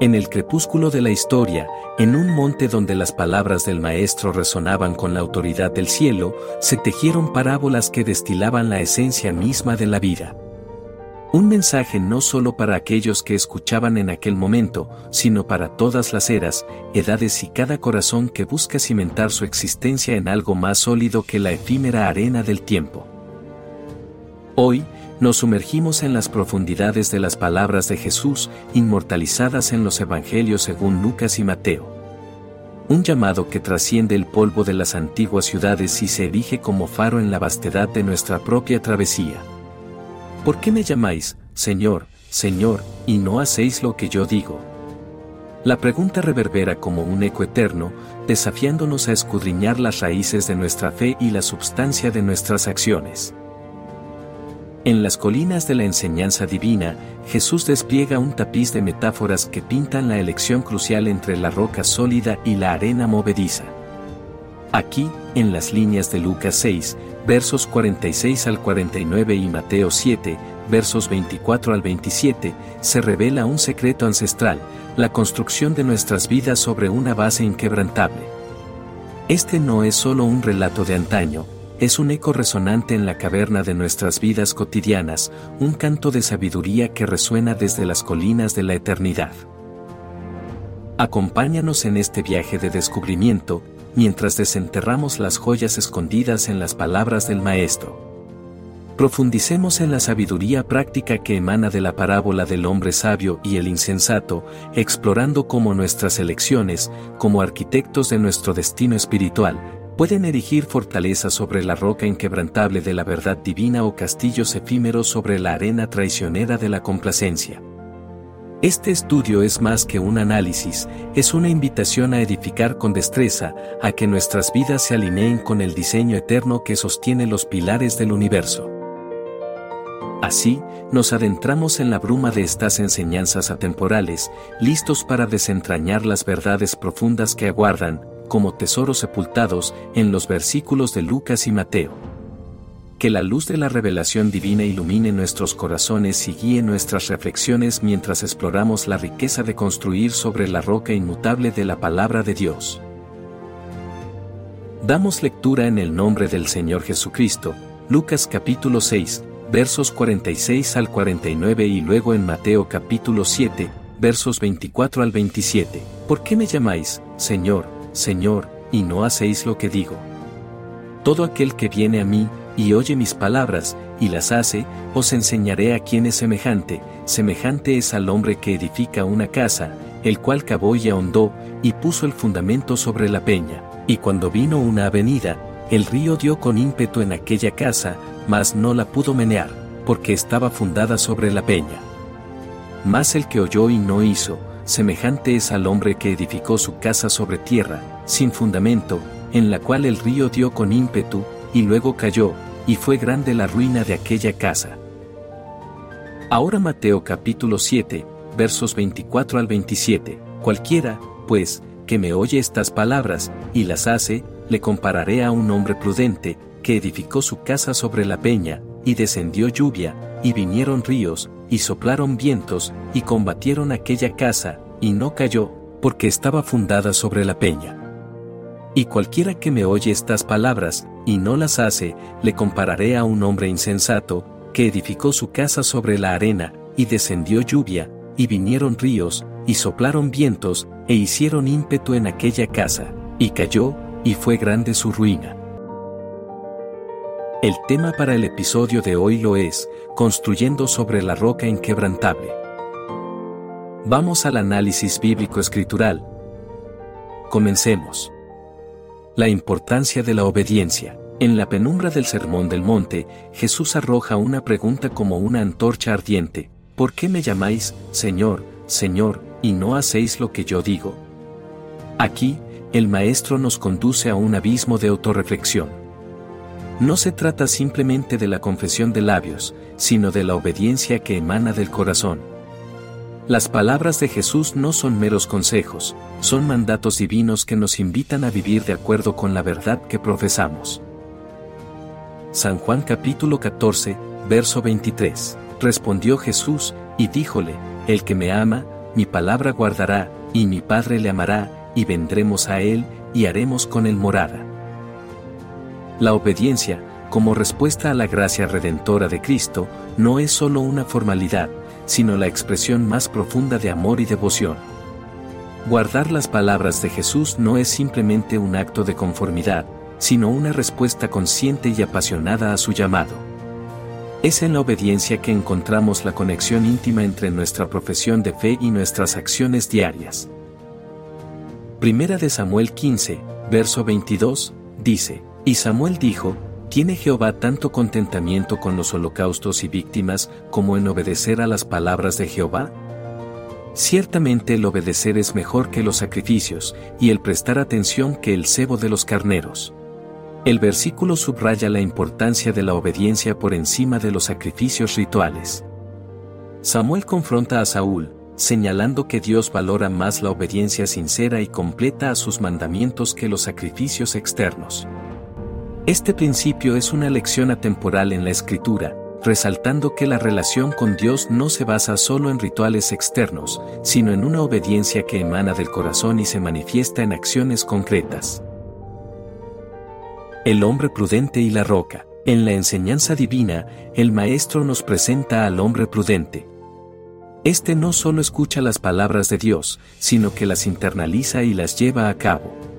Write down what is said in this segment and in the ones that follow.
En el crepúsculo de la historia, en un monte donde las palabras del Maestro resonaban con la autoridad del cielo, se tejieron parábolas que destilaban la esencia misma de la vida. Un mensaje no solo para aquellos que escuchaban en aquel momento, sino para todas las eras, edades y cada corazón que busca cimentar su existencia en algo más sólido que la efímera arena del tiempo. Hoy, nos sumergimos en las profundidades de las palabras de Jesús, inmortalizadas en los Evangelios según Lucas y Mateo. Un llamado que trasciende el polvo de las antiguas ciudades y se erige como faro en la vastedad de nuestra propia travesía. ¿Por qué me llamáis, Señor, Señor, y no hacéis lo que yo digo? La pregunta reverbera como un eco eterno, desafiándonos a escudriñar las raíces de nuestra fe y la substancia de nuestras acciones. En las colinas de la enseñanza divina, Jesús despliega un tapiz de metáforas que pintan la elección crucial entre la roca sólida y la arena movediza. Aquí, en las líneas de Lucas 6, versos 46 al 49 y Mateo 7, versos 24 al 27, se revela un secreto ancestral, la construcción de nuestras vidas sobre una base inquebrantable. Este no es solo un relato de antaño, es un eco resonante en la caverna de nuestras vidas cotidianas, un canto de sabiduría que resuena desde las colinas de la eternidad. Acompáñanos en este viaje de descubrimiento, mientras desenterramos las joyas escondidas en las palabras del Maestro. Profundicemos en la sabiduría práctica que emana de la parábola del hombre sabio y el insensato, explorando cómo nuestras elecciones, como arquitectos de nuestro destino espiritual, pueden erigir fortalezas sobre la roca inquebrantable de la verdad divina o castillos efímeros sobre la arena traicionera de la complacencia. Este estudio es más que un análisis, es una invitación a edificar con destreza, a que nuestras vidas se alineen con el diseño eterno que sostiene los pilares del universo. Así, nos adentramos en la bruma de estas enseñanzas atemporales, listos para desentrañar las verdades profundas que aguardan, como tesoros sepultados en los versículos de Lucas y Mateo. Que la luz de la revelación divina ilumine nuestros corazones y guíe nuestras reflexiones mientras exploramos la riqueza de construir sobre la roca inmutable de la palabra de Dios. Damos lectura en el nombre del Señor Jesucristo, Lucas capítulo 6, versos 46 al 49 y luego en Mateo capítulo 7, versos 24 al 27. ¿Por qué me llamáis, Señor, Señor, y no hacéis lo que digo. Todo aquel que viene a mí, y oye mis palabras, y las hace, os enseñaré a quién es semejante, semejante es al hombre que edifica una casa, el cual cavó y ahondó, y puso el fundamento sobre la peña, y cuando vino una avenida, el río dio con ímpetu en aquella casa, mas no la pudo menear, porque estaba fundada sobre la peña. Mas el que oyó y no hizo, semejante es al hombre que edificó su casa sobre tierra, sin fundamento, en la cual el río dio con ímpetu, y luego cayó, y fue grande la ruina de aquella casa. Ahora Mateo capítulo 7, versos 24 al 27. Cualquiera, pues, que me oye estas palabras, y las hace, le compararé a un hombre prudente, que edificó su casa sobre la peña, y descendió lluvia, y vinieron ríos, y soplaron vientos, y combatieron aquella casa, y no cayó, porque estaba fundada sobre la peña. Y cualquiera que me oye estas palabras, y no las hace, le compararé a un hombre insensato, que edificó su casa sobre la arena, y descendió lluvia, y vinieron ríos, y soplaron vientos, e hicieron ímpetu en aquella casa, y cayó, y fue grande su ruina. El tema para el episodio de hoy lo es, construyendo sobre la roca inquebrantable. Vamos al análisis bíblico escritural. Comencemos. La importancia de la obediencia. En la penumbra del Sermón del Monte, Jesús arroja una pregunta como una antorcha ardiente. ¿Por qué me llamáis, Señor, Señor, y no hacéis lo que yo digo? Aquí, el Maestro nos conduce a un abismo de autorreflexión. No se trata simplemente de la confesión de labios, sino de la obediencia que emana del corazón. Las palabras de Jesús no son meros consejos, son mandatos divinos que nos invitan a vivir de acuerdo con la verdad que profesamos. San Juan capítulo 14, verso 23. Respondió Jesús, y díjole, El que me ama, mi palabra guardará, y mi Padre le amará, y vendremos a él, y haremos con él morada. La obediencia, como respuesta a la gracia redentora de Cristo, no es solo una formalidad, sino la expresión más profunda de amor y devoción. Guardar las palabras de Jesús no es simplemente un acto de conformidad, sino una respuesta consciente y apasionada a su llamado. Es en la obediencia que encontramos la conexión íntima entre nuestra profesión de fe y nuestras acciones diarias. Primera de Samuel 15, verso 22, dice, y Samuel dijo, ¿tiene Jehová tanto contentamiento con los holocaustos y víctimas como en obedecer a las palabras de Jehová? Ciertamente el obedecer es mejor que los sacrificios, y el prestar atención que el cebo de los carneros. El versículo subraya la importancia de la obediencia por encima de los sacrificios rituales. Samuel confronta a Saúl, señalando que Dios valora más la obediencia sincera y completa a sus mandamientos que los sacrificios externos. Este principio es una lección atemporal en la escritura, resaltando que la relación con Dios no se basa solo en rituales externos, sino en una obediencia que emana del corazón y se manifiesta en acciones concretas. El hombre prudente y la roca. En la enseñanza divina, el Maestro nos presenta al hombre prudente. Este no solo escucha las palabras de Dios, sino que las internaliza y las lleva a cabo.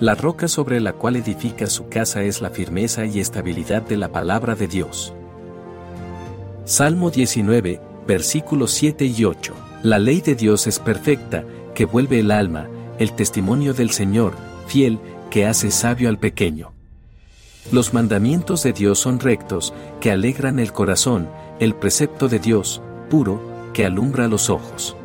La roca sobre la cual edifica su casa es la firmeza y estabilidad de la palabra de Dios. Salmo 19, versículos 7 y 8. La ley de Dios es perfecta, que vuelve el alma, el testimonio del Señor, fiel, que hace sabio al pequeño. Los mandamientos de Dios son rectos, que alegran el corazón, el precepto de Dios, puro, que alumbra los ojos.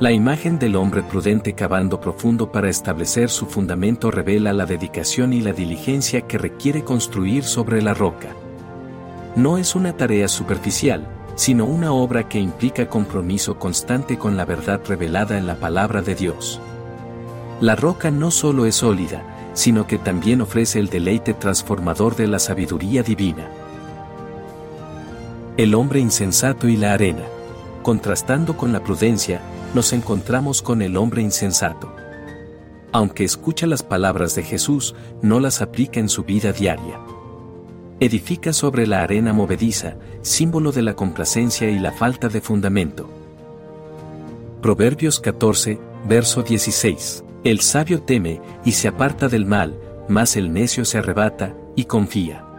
La imagen del hombre prudente cavando profundo para establecer su fundamento revela la dedicación y la diligencia que requiere construir sobre la roca. No es una tarea superficial, sino una obra que implica compromiso constante con la verdad revelada en la palabra de Dios. La roca no solo es sólida, sino que también ofrece el deleite transformador de la sabiduría divina. El hombre insensato y la arena. Contrastando con la prudencia, nos encontramos con el hombre insensato. Aunque escucha las palabras de Jesús, no las aplica en su vida diaria. Edifica sobre la arena movediza, símbolo de la complacencia y la falta de fundamento. Proverbios 14, verso 16. El sabio teme y se aparta del mal, mas el necio se arrebata y confía.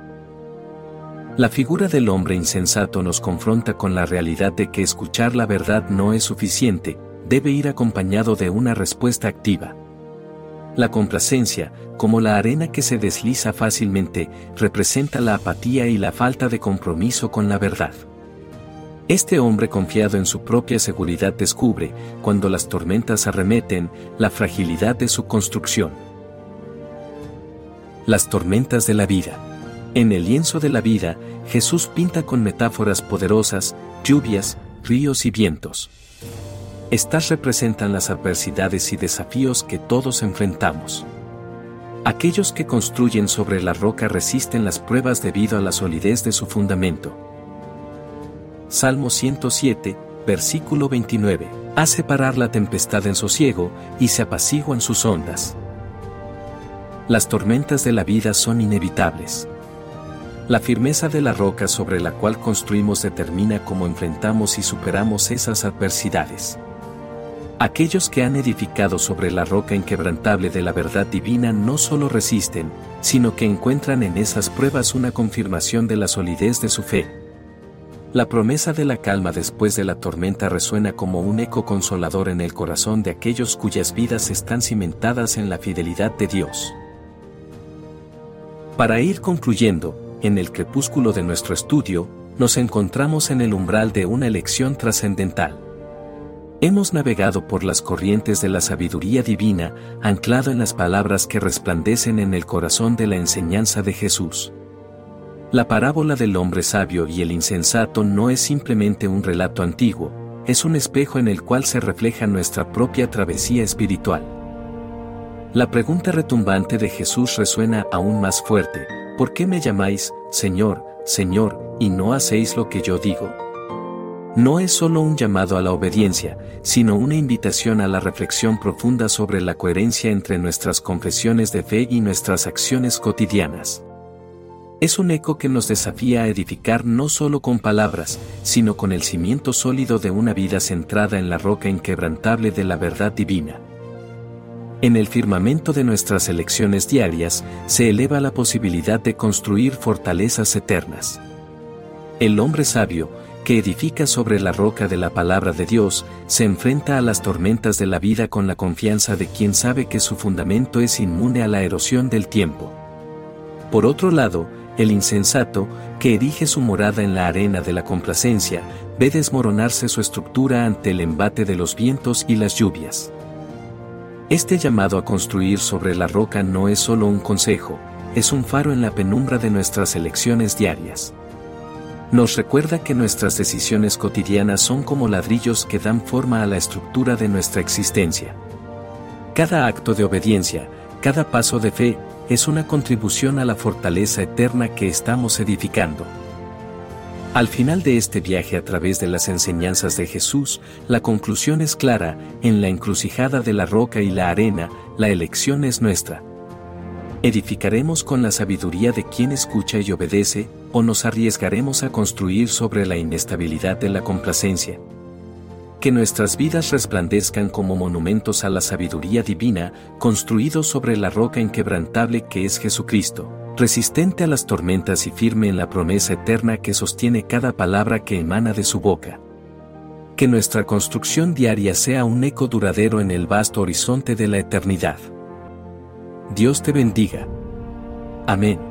La figura del hombre insensato nos confronta con la realidad de que escuchar la verdad no es suficiente, debe ir acompañado de una respuesta activa. La complacencia, como la arena que se desliza fácilmente, representa la apatía y la falta de compromiso con la verdad. Este hombre confiado en su propia seguridad descubre, cuando las tormentas arremeten, la fragilidad de su construcción. Las tormentas de la vida. En el lienzo de la vida, Jesús pinta con metáforas poderosas, lluvias, ríos y vientos. Estas representan las adversidades y desafíos que todos enfrentamos. Aquellos que construyen sobre la roca resisten las pruebas debido a la solidez de su fundamento. Salmo 107, versículo 29. Hace parar la tempestad en sosiego y se apaciguan sus ondas. Las tormentas de la vida son inevitables. La firmeza de la roca sobre la cual construimos determina cómo enfrentamos y superamos esas adversidades. Aquellos que han edificado sobre la roca inquebrantable de la verdad divina no solo resisten, sino que encuentran en esas pruebas una confirmación de la solidez de su fe. La promesa de la calma después de la tormenta resuena como un eco consolador en el corazón de aquellos cuyas vidas están cimentadas en la fidelidad de Dios. Para ir concluyendo, en el crepúsculo de nuestro estudio, nos encontramos en el umbral de una elección trascendental. Hemos navegado por las corrientes de la sabiduría divina, anclado en las palabras que resplandecen en el corazón de la enseñanza de Jesús. La parábola del hombre sabio y el insensato no es simplemente un relato antiguo, es un espejo en el cual se refleja nuestra propia travesía espiritual. La pregunta retumbante de Jesús resuena aún más fuerte, ¿por qué me llamáis, Señor, Señor, y no hacéis lo que yo digo? no es solo un llamado a la obediencia, sino una invitación a la reflexión profunda sobre la coherencia entre nuestras confesiones de fe y nuestras acciones cotidianas. Es un eco que nos desafía a edificar no solo con palabras, sino con el cimiento sólido de una vida centrada en la roca inquebrantable de la verdad divina. En el firmamento de nuestras elecciones diarias se eleva la posibilidad de construir fortalezas eternas. El hombre sabio, que edifica sobre la roca de la palabra de Dios, se enfrenta a las tormentas de la vida con la confianza de quien sabe que su fundamento es inmune a la erosión del tiempo. Por otro lado, el insensato, que erige su morada en la arena de la complacencia, ve desmoronarse su estructura ante el embate de los vientos y las lluvias. Este llamado a construir sobre la roca no es solo un consejo, es un faro en la penumbra de nuestras elecciones diarias nos recuerda que nuestras decisiones cotidianas son como ladrillos que dan forma a la estructura de nuestra existencia. Cada acto de obediencia, cada paso de fe, es una contribución a la fortaleza eterna que estamos edificando. Al final de este viaje a través de las enseñanzas de Jesús, la conclusión es clara, en la encrucijada de la roca y la arena, la elección es nuestra, ¿Edificaremos con la sabiduría de quien escucha y obedece, o nos arriesgaremos a construir sobre la inestabilidad de la complacencia? Que nuestras vidas resplandezcan como monumentos a la sabiduría divina, construidos sobre la roca inquebrantable que es Jesucristo, resistente a las tormentas y firme en la promesa eterna que sostiene cada palabra que emana de su boca. Que nuestra construcción diaria sea un eco duradero en el vasto horizonte de la eternidad. Dios te bendiga. Amén.